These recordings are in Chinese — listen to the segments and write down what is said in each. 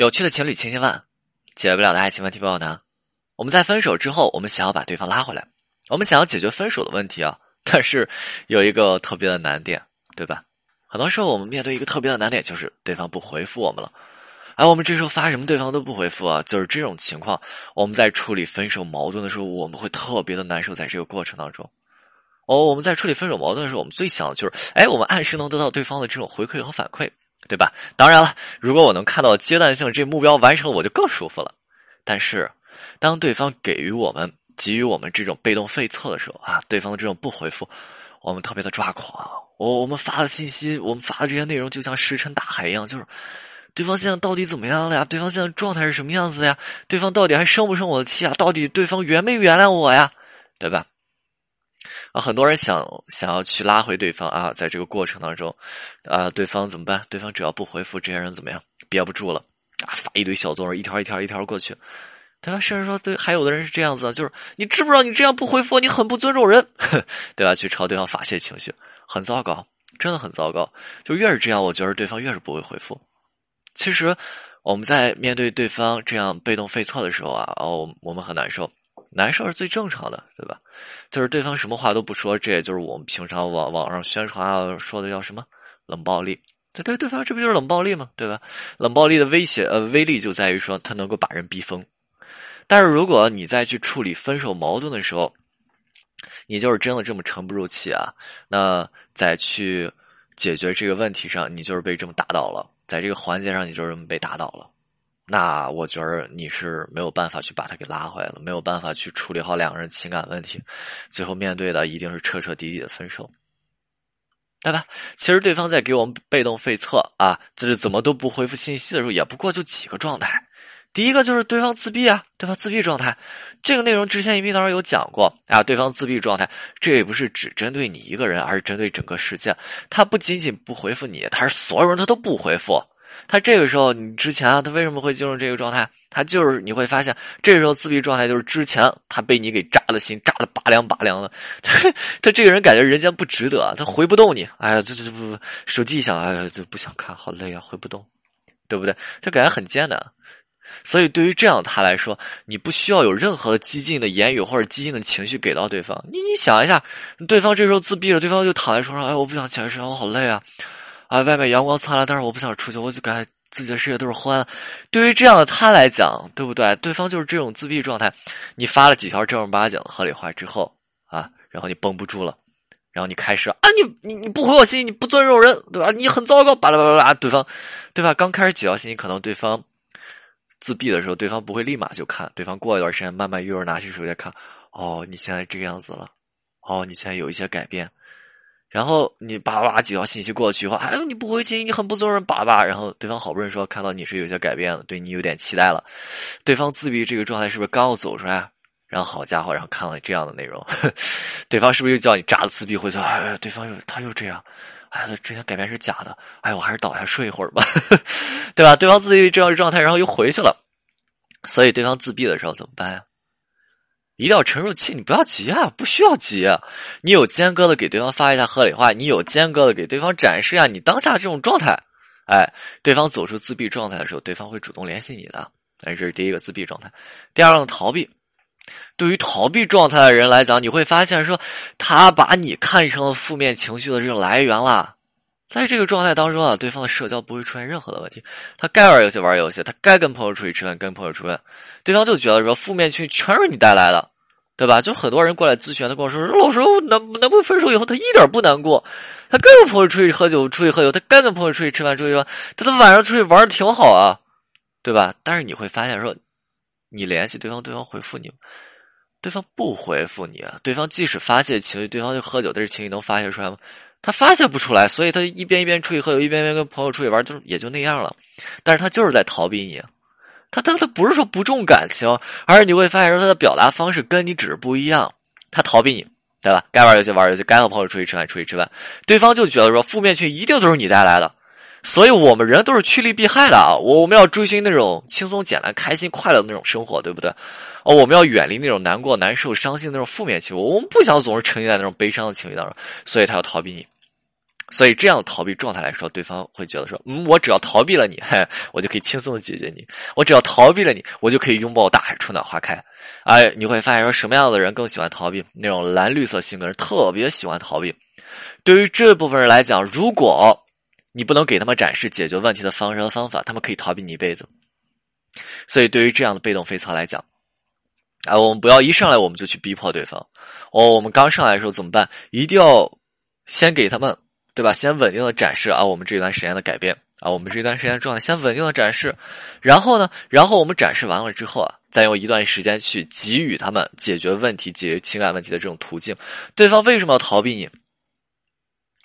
有趣的情侣千千万，解决不了的爱情问题不要难。我们在分手之后，我们想要把对方拉回来，我们想要解决分手的问题啊，但是有一个特别的难点，对吧？很多时候我们面对一个特别的难点，就是对方不回复我们了。而我们这时候发什么，对方都不回复啊，就是这种情况。我们在处理分手矛盾的时候，我们会特别的难受，在这个过程当中。哦，我们在处理分手矛盾的时候，我们最想的就是，哎，我们按时能得到对方的这种回馈和反馈。对吧？当然了，如果我能看到阶段性这目标完成，我就更舒服了。但是，当对方给予我们、给予我们这种被动费测的时候啊，对方的这种不回复，我们特别的抓狂。我我们发的信息，我们发的这些内容，就像石沉大海一样。就是对方现在到底怎么样了呀？对方现在状态是什么样子的呀？对方到底还生不生我的气啊？到底对方原没原谅我呀？对吧？啊，很多人想想要去拉回对方啊，在这个过程当中，啊，对方怎么办？对方只要不回复，这些人怎么样？憋不住了啊，发一堆小作文，一条一条一条过去，对吧？甚至说，对，还有的人是这样子，就是你知不知道你这样不回复，你很不尊重人，对吧？去朝对方发泄情绪，很糟糕，真的很糟糕。就越是这样，我觉得对方越是不会回复。其实我们在面对对方这样被动费测的时候啊，哦，我们很难受。难受是最正常的，对吧？就是对方什么话都不说，这也就是我们平常网网上宣传啊说的叫什么冷暴力。对对，对方这不就是冷暴力吗？对吧？冷暴力的威胁呃威力就在于说他能够把人逼疯。但是如果你再去处理分手矛盾的时候，你就是真的这么沉不住气啊，那再去解决这个问题上，你就是被这么打倒了，在这个环节上你就是这么被打倒了。那我觉得你是没有办法去把他给拉回来了，没有办法去处理好两个人情感问题，最后面对的一定是彻彻底底的分手，对吧？其实对方在给我们被动费测啊，就是怎么都不回复信息的时候，也不过就几个状态。第一个就是对方自闭啊，对方自闭状态，这个内容之前音频当中有讲过啊，对方自闭状态，这也不是只针对你一个人，而是针对整个世界。他不仅仅不回复你，他是所有人他都不回复。他这个时候，你之前啊，他为什么会进入这个状态？他就是你会发现，这时候自闭状态就是之前他被你给扎的心扎的拔凉拔凉的，他这个人感觉人间不值得，他回不动你。哎呀，这这不不手机一响，哎呀，就不想看好累啊，回不动，对不对？就感觉很艰难。所以对于这样他来说，你不需要有任何激进的言语或者激进的情绪给到对方。你你想一下，对方这时候自闭了，对方就躺在床上，哎，我不想起来身上，我好累啊。啊，外面阳光灿烂，但是我不想出去，我就感觉自己的世界都是灰。对于这样的他来讲，对不对？对方就是这种自闭状态。你发了几条正儿八经的合理话之后啊，然后你绷不住了，然后你开始啊，你你你不回我信息，你不尊重人，对吧？你很糟糕，巴拉巴拉巴拉。对方，对吧？刚开始几条信息，可能对方自闭的时候，对方不会立马就看，对方过一段时间，慢慢又拿起手机看。哦，你现在这个样子了，哦，你现在有一些改变。然后你叭叭几条信息过去以后，哎你不回信，你很不尊重人，叭叭。然后对方好不容易说看到你是有些改变了，对你有点期待了。对方自闭这个状态是不是刚要走出来？然后好家伙，然后看到这样的内容，对方是不是又叫你炸的自闭回去？哎，对方又他又这样，哎，他之前改变是假的，哎，我还是倒下睡一会儿吧，对吧？对方自闭这样状态，然后又回去了。所以对方自闭的时候怎么办呀？一定要沉住气，你不要急啊，不需要急。你有间隔的给对方发一下合理话，你有间隔的给对方展示一下你当下这种状态。哎，对方走出自闭状态的时候，对方会主动联系你的。哎，这是第一个自闭状态。第二个逃避，对于逃避状态的人来讲，你会发现说他把你看成了负面情绪的这种来源了。在这个状态当中啊，对方的社交不会出现任何的问题。他该玩游戏玩游戏，他该跟朋友出去吃饭跟朋友出去。对方就觉得说负面情绪全是你带来的，对吧？就很多人过来咨询，他跟我说说：“老师，男男朋友分手以后，他一点不难过，他该跟朋友出去喝酒，出去喝酒，他该跟朋友出去吃饭，出去说，他他晚上出去玩的挺好啊，对吧？但是你会发现说，你联系对方，对方回复你，对方不回复你。对方即使发泄情绪，对方就喝酒，但是情绪能发泄出来吗？”他发泄不出来，所以他一边一边出去喝酒，一边一边跟朋友出去玩，就也就那样了。但是他就是在逃避你，他他他不是说不重感情，而是你会发现说他的表达方式跟你只是不一样。他逃避你，对吧？该玩游戏玩游戏，该和朋友出去吃饭出去吃饭。对方就觉得说负面情绪一定都是你带来的，所以我们人都是趋利避害的啊！我我们要追寻那种轻松简单、开心快乐的那种生活，对不对？哦，我们要远离那种难过、难受、伤心那种负面情绪，我们不想总是沉浸在那种悲伤的情绪当中，所以他要逃避你。所以这样的逃避状态来说，对方会觉得说，嗯，我只要逃避了你，嘿，我就可以轻松的解决你；我只要逃避了你，我就可以拥抱大海，春暖花开。哎，你会发现说，什么样的人更喜欢逃避？那种蓝绿色性格人特别喜欢逃避。对于这部分人来讲，如果你不能给他们展示解决问题的方式和方法，他们可以逃避你一辈子。所以，对于这样的被动飞槽来讲，啊，我们不要一上来我们就去逼迫对方。哦，我们刚上来的时候怎么办？一定要先给他们。对吧？先稳定的展示啊，我们这一段时间的改变啊，我们这一段时间状态，先稳定的展示，然后呢，然后我们展示完了之后啊，再用一段时间去给予他们解决问题、解决情感问题的这种途径。对方为什么要逃避你？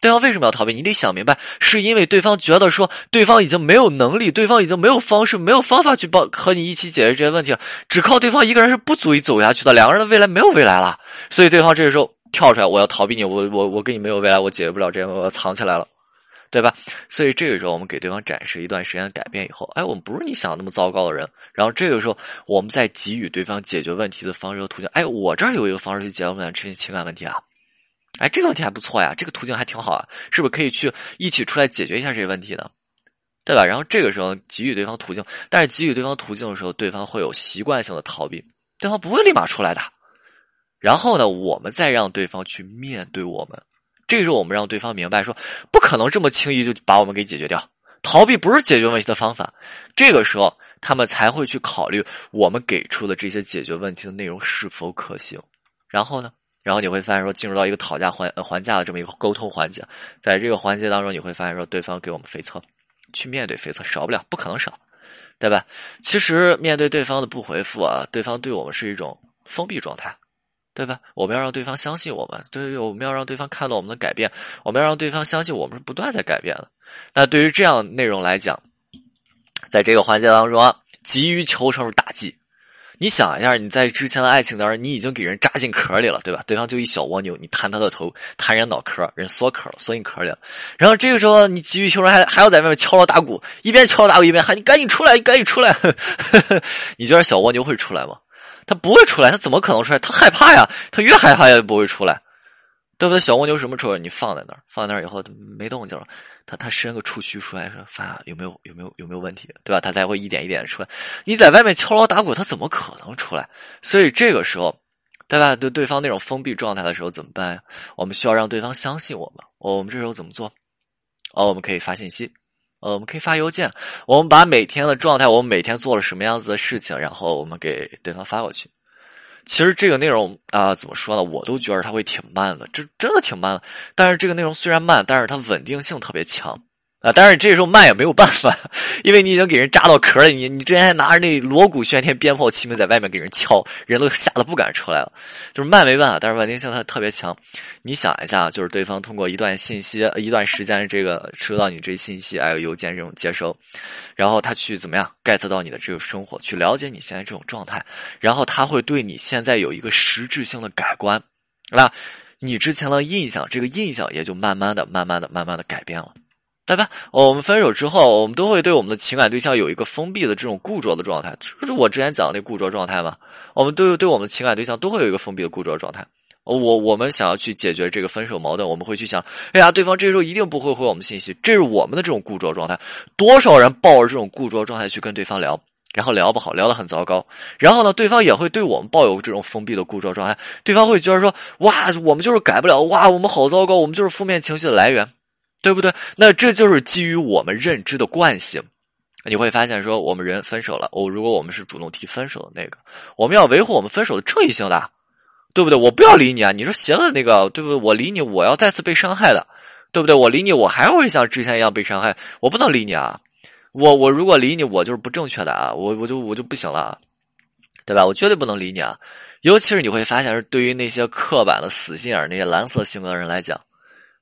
对方为什么要逃避？你得想明白，是因为对方觉得说，对方已经没有能力，对方已经没有方式、没有方法去帮和你一起解决这些问题了，只靠对方一个人是不足以走下去的，两个人的未来没有未来了，所以对方这个时候。跳出来！我要逃避你，我我我跟你没有未来，我解决不了这些，我要藏起来了，对吧？所以这个时候，我们给对方展示一段时间的改变以后，哎，我们不是你想的那么糟糕的人。然后这个时候，我们再给予对方解决问题的方式和途径。哎，我这儿有一个方式去解决我们俩这些情感问题啊！哎，这个问题还不错呀，这个途径还挺好啊，是不是可以去一起出来解决一下这些问题呢？对吧？然后这个时候给予对方途径，但是给予对方途径的时候，对方会有习惯性的逃避，对方不会立马出来的。然后呢，我们再让对方去面对我们，这时候我们让对方明白说，不可能这么轻易就把我们给解决掉，逃避不是解决问题的方法。这个时候，他们才会去考虑我们给出的这些解决问题的内容是否可行。然后呢，然后你会发现说，进入到一个讨价还还价的这么一个沟通环节，在这个环节当中，你会发现说，对方给我们飞策，去面对飞策少不了，不可能少，对吧？其实面对对方的不回复啊，对方对我们是一种封闭状态。对吧？我们要让对方相信我们，对，我们要让对方看到我们的改变，我们要让对方相信我们是不断在改变的。那对于这样内容来讲，在这个环节当中啊，急于求成是大忌。你想一下，你在之前的爱情当中，你已经给人扎进壳里了，对吧？对方就一小蜗牛，你弹他的头，弹人脑壳，人缩壳，缩进壳里了。然后这个时候，你急于求成，还还要在外面敲锣打鼓，一边敲锣打鼓一边喊你赶紧出来，你赶紧出来。你觉得小蜗牛会出来吗？他不会出来，他怎么可能出来？他害怕呀，他越害怕也不会出来，对不对？小蜗牛什么时候你放在那儿，放在那儿以后没动静了，他他伸个触须出来说：“发有没有有没有有没有问题？对吧？”他才会一点一点出来。你在外面敲锣打鼓，他怎么可能出来？所以这个时候，对吧？对对方那种封闭状态的时候怎么办呀？我们需要让对方相信我们。我们这时候怎么做？哦，我们可以发信息。呃，我们可以发邮件，我们把每天的状态，我们每天做了什么样子的事情，然后我们给对方发过去。其实这个内容啊，怎么说呢？我都觉得它会挺慢的，这真的挺慢的。但是这个内容虽然慢，但是它稳定性特别强。啊！但是这时候慢也没有办法，因为你已经给人扎到壳了。你你之前还拿着那锣鼓喧天、鞭炮齐鸣在外面给人敲，人都吓得不敢出来了。就是慢没办法，但是稳定性它特别强。你想一下，就是对方通过一段信息、一段时间这个收到你这信息，还有邮件这种接收，然后他去怎么样 get 到你的这个生活，去了解你现在这种状态，然后他会对你现在有一个实质性的改观，那你之前的印象，这个印象也就慢慢的、慢慢的、慢慢的改变了。对吧？我们分手之后，我们都会对我们的情感对象有一个封闭的这种固着的状态，就是我之前讲的那固着状态嘛。我们都对我们的情感对象都会有一个封闭的固着状态。我我们想要去解决这个分手矛盾，我们会去想：哎呀，对方这时候一定不会回我们信息，这是我们的这种固着状态。多少人抱着这种固着状态去跟对方聊，然后聊不好，聊得很糟糕。然后呢，对方也会对我们抱有这种封闭的固着状态。对方会觉得说：哇，我们就是改不了，哇，我们好糟糕，我们就是负面情绪的来源。对不对？那这就是基于我们认知的惯性。你会发现，说我们人分手了，我如果我们是主动提分手的那个，我们要维护我们分手的正义性的，对不对？我不要理你啊！你说邪恶那个，对不对？我理你，我要再次被伤害的，对不对？我理你，我还会像之前一样被伤害，我不能理你啊！我我如果理你，我就是不正确的啊！我我就我就不行了，对吧？我绝对不能理你啊！尤其是你会发现，是对于那些刻板的死心眼那些蓝色性格的人来讲。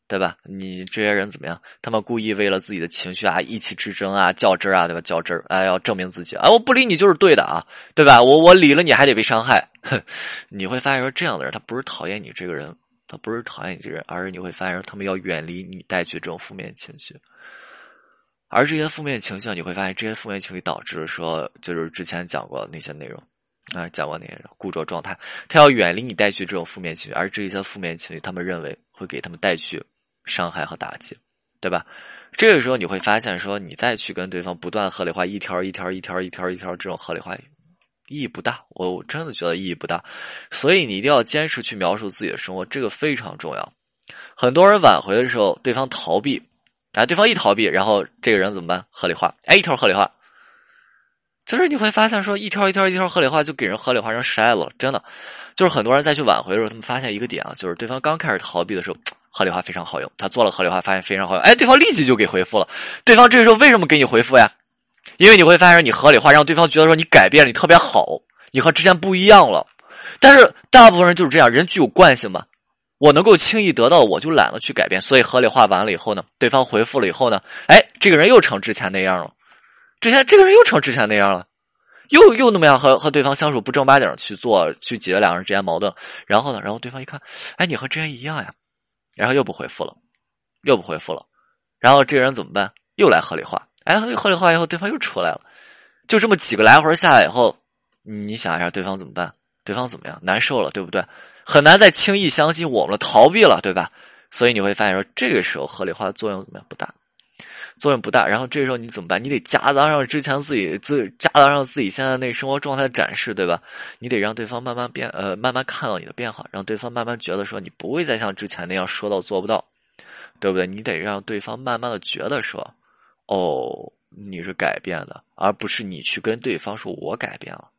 对吧？你这些人怎么样？他们故意为了自己的情绪啊，意气之争啊，较真啊，对吧？较真儿，哎，要证明自己啊！我不理你就是对的啊，对吧？我我理了你还得被伤害，哼！你会发现说这样的人，他不是讨厌你这个人，他不是讨厌你这个人，而是你会发现他们要远离你带去这种负面情绪，而这些负面情绪，你会发现这些负面情绪导致说，就是之前讲过那些内容啊，讲过那些固着状态，他要远离你带去这种负面情绪，而这些负面情绪，他们认为会给他们带去。伤害和打击，对吧？这个时候你会发现，说你再去跟对方不断合理化，一条一条一条一条一条这种合理化，意义不大。我我真的觉得意义不大。所以你一定要坚持去描述自己的生活，这个非常重要。很多人挽回的时候，对方逃避，哎，对方一逃避，然后这个人怎么办？合理化，哎，一条合理化，就是你会发现，说一条一条一条合理化，就给人合理化成筛子了。真的，就是很多人再去挽回的时候，他们发现一个点啊，就是对方刚开始逃避的时候。合理化非常好用，他做了合理化，发现非常好用。哎，对方立即就给回复了。对方这个时候为什么给你回复呀？因为你会发现，你合理化让对方觉得说你改变了，你特别好，你和之前不一样了。但是大部分人就是这样，人具有惯性嘛。我能够轻易得到，我就懒得去改变。所以合理化完了以后呢，对方回复了以后呢，哎，这个人又成之前那样了。之前这个人又成之前那样了，又又那么样和和对方相处不正八经去做去解决两个人之间矛盾。然后呢，然后对方一看，哎，你和之前一样呀。然后又不回复了，又不回复了，然后这个人怎么办？又来合理化，哎，合理化以后，对方又出来了，就这么几个来回下来以后，你想一下，对方怎么办？对方怎么样？难受了，对不对？很难再轻易相信我们了，逃避了，对吧？所以你会发现说，这个时候合理化的作用怎么样？不大。作用不大，然后这时候你怎么办？你得夹杂上之前自己自夹杂上自己现在那生活状态展示，对吧？你得让对方慢慢变，呃，慢慢看到你的变化，让对方慢慢觉得说你不会再像之前那样说到做不到，对不对？你得让对方慢慢的觉得说，哦，你是改变的，而不是你去跟对方说我改变了，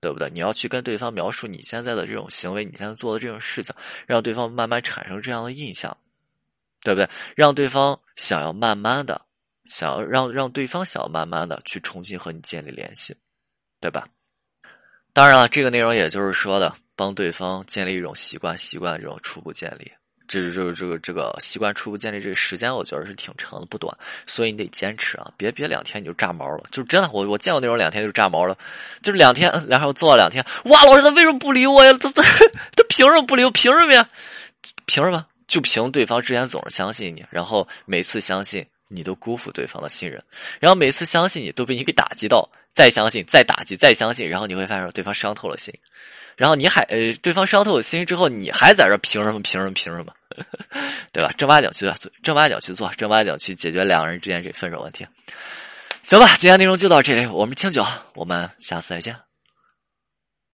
对不对？你要去跟对方描述你现在的这种行为，你现在做的这种事情，让对方慢慢产生这样的印象。对不对？让对方想要慢慢的，想要让让对方想要慢慢的去重新和你建立联系，对吧？当然了，这个内容也就是说的，帮对方建立一种习惯，习惯这种初步建立，这是这这个这个习惯初步建立这个时间，我觉得是挺长的，不短，所以你得坚持啊，别别两天你就炸毛了，就真的，我我见过那种两天就炸毛了，就是两天，然后做了两天，哇，老师他为什么不理我呀？他他他凭什么不理我？凭什么呀？凭什么？就凭对方之前总是相信你，然后每次相信你都辜负对方的信任，然后每次相信你都被你给打击到，再相信，再打击，再相信，然后你会发现对方伤透了心，然后你还呃，对方伤透了心之后，你还在这凭什么？凭什么？凭什么？对吧？正八经去做，正八经去做，正八经去解决两个人之间这分手问题。行吧，今天内容就到这里，我们清酒，我们下次再见。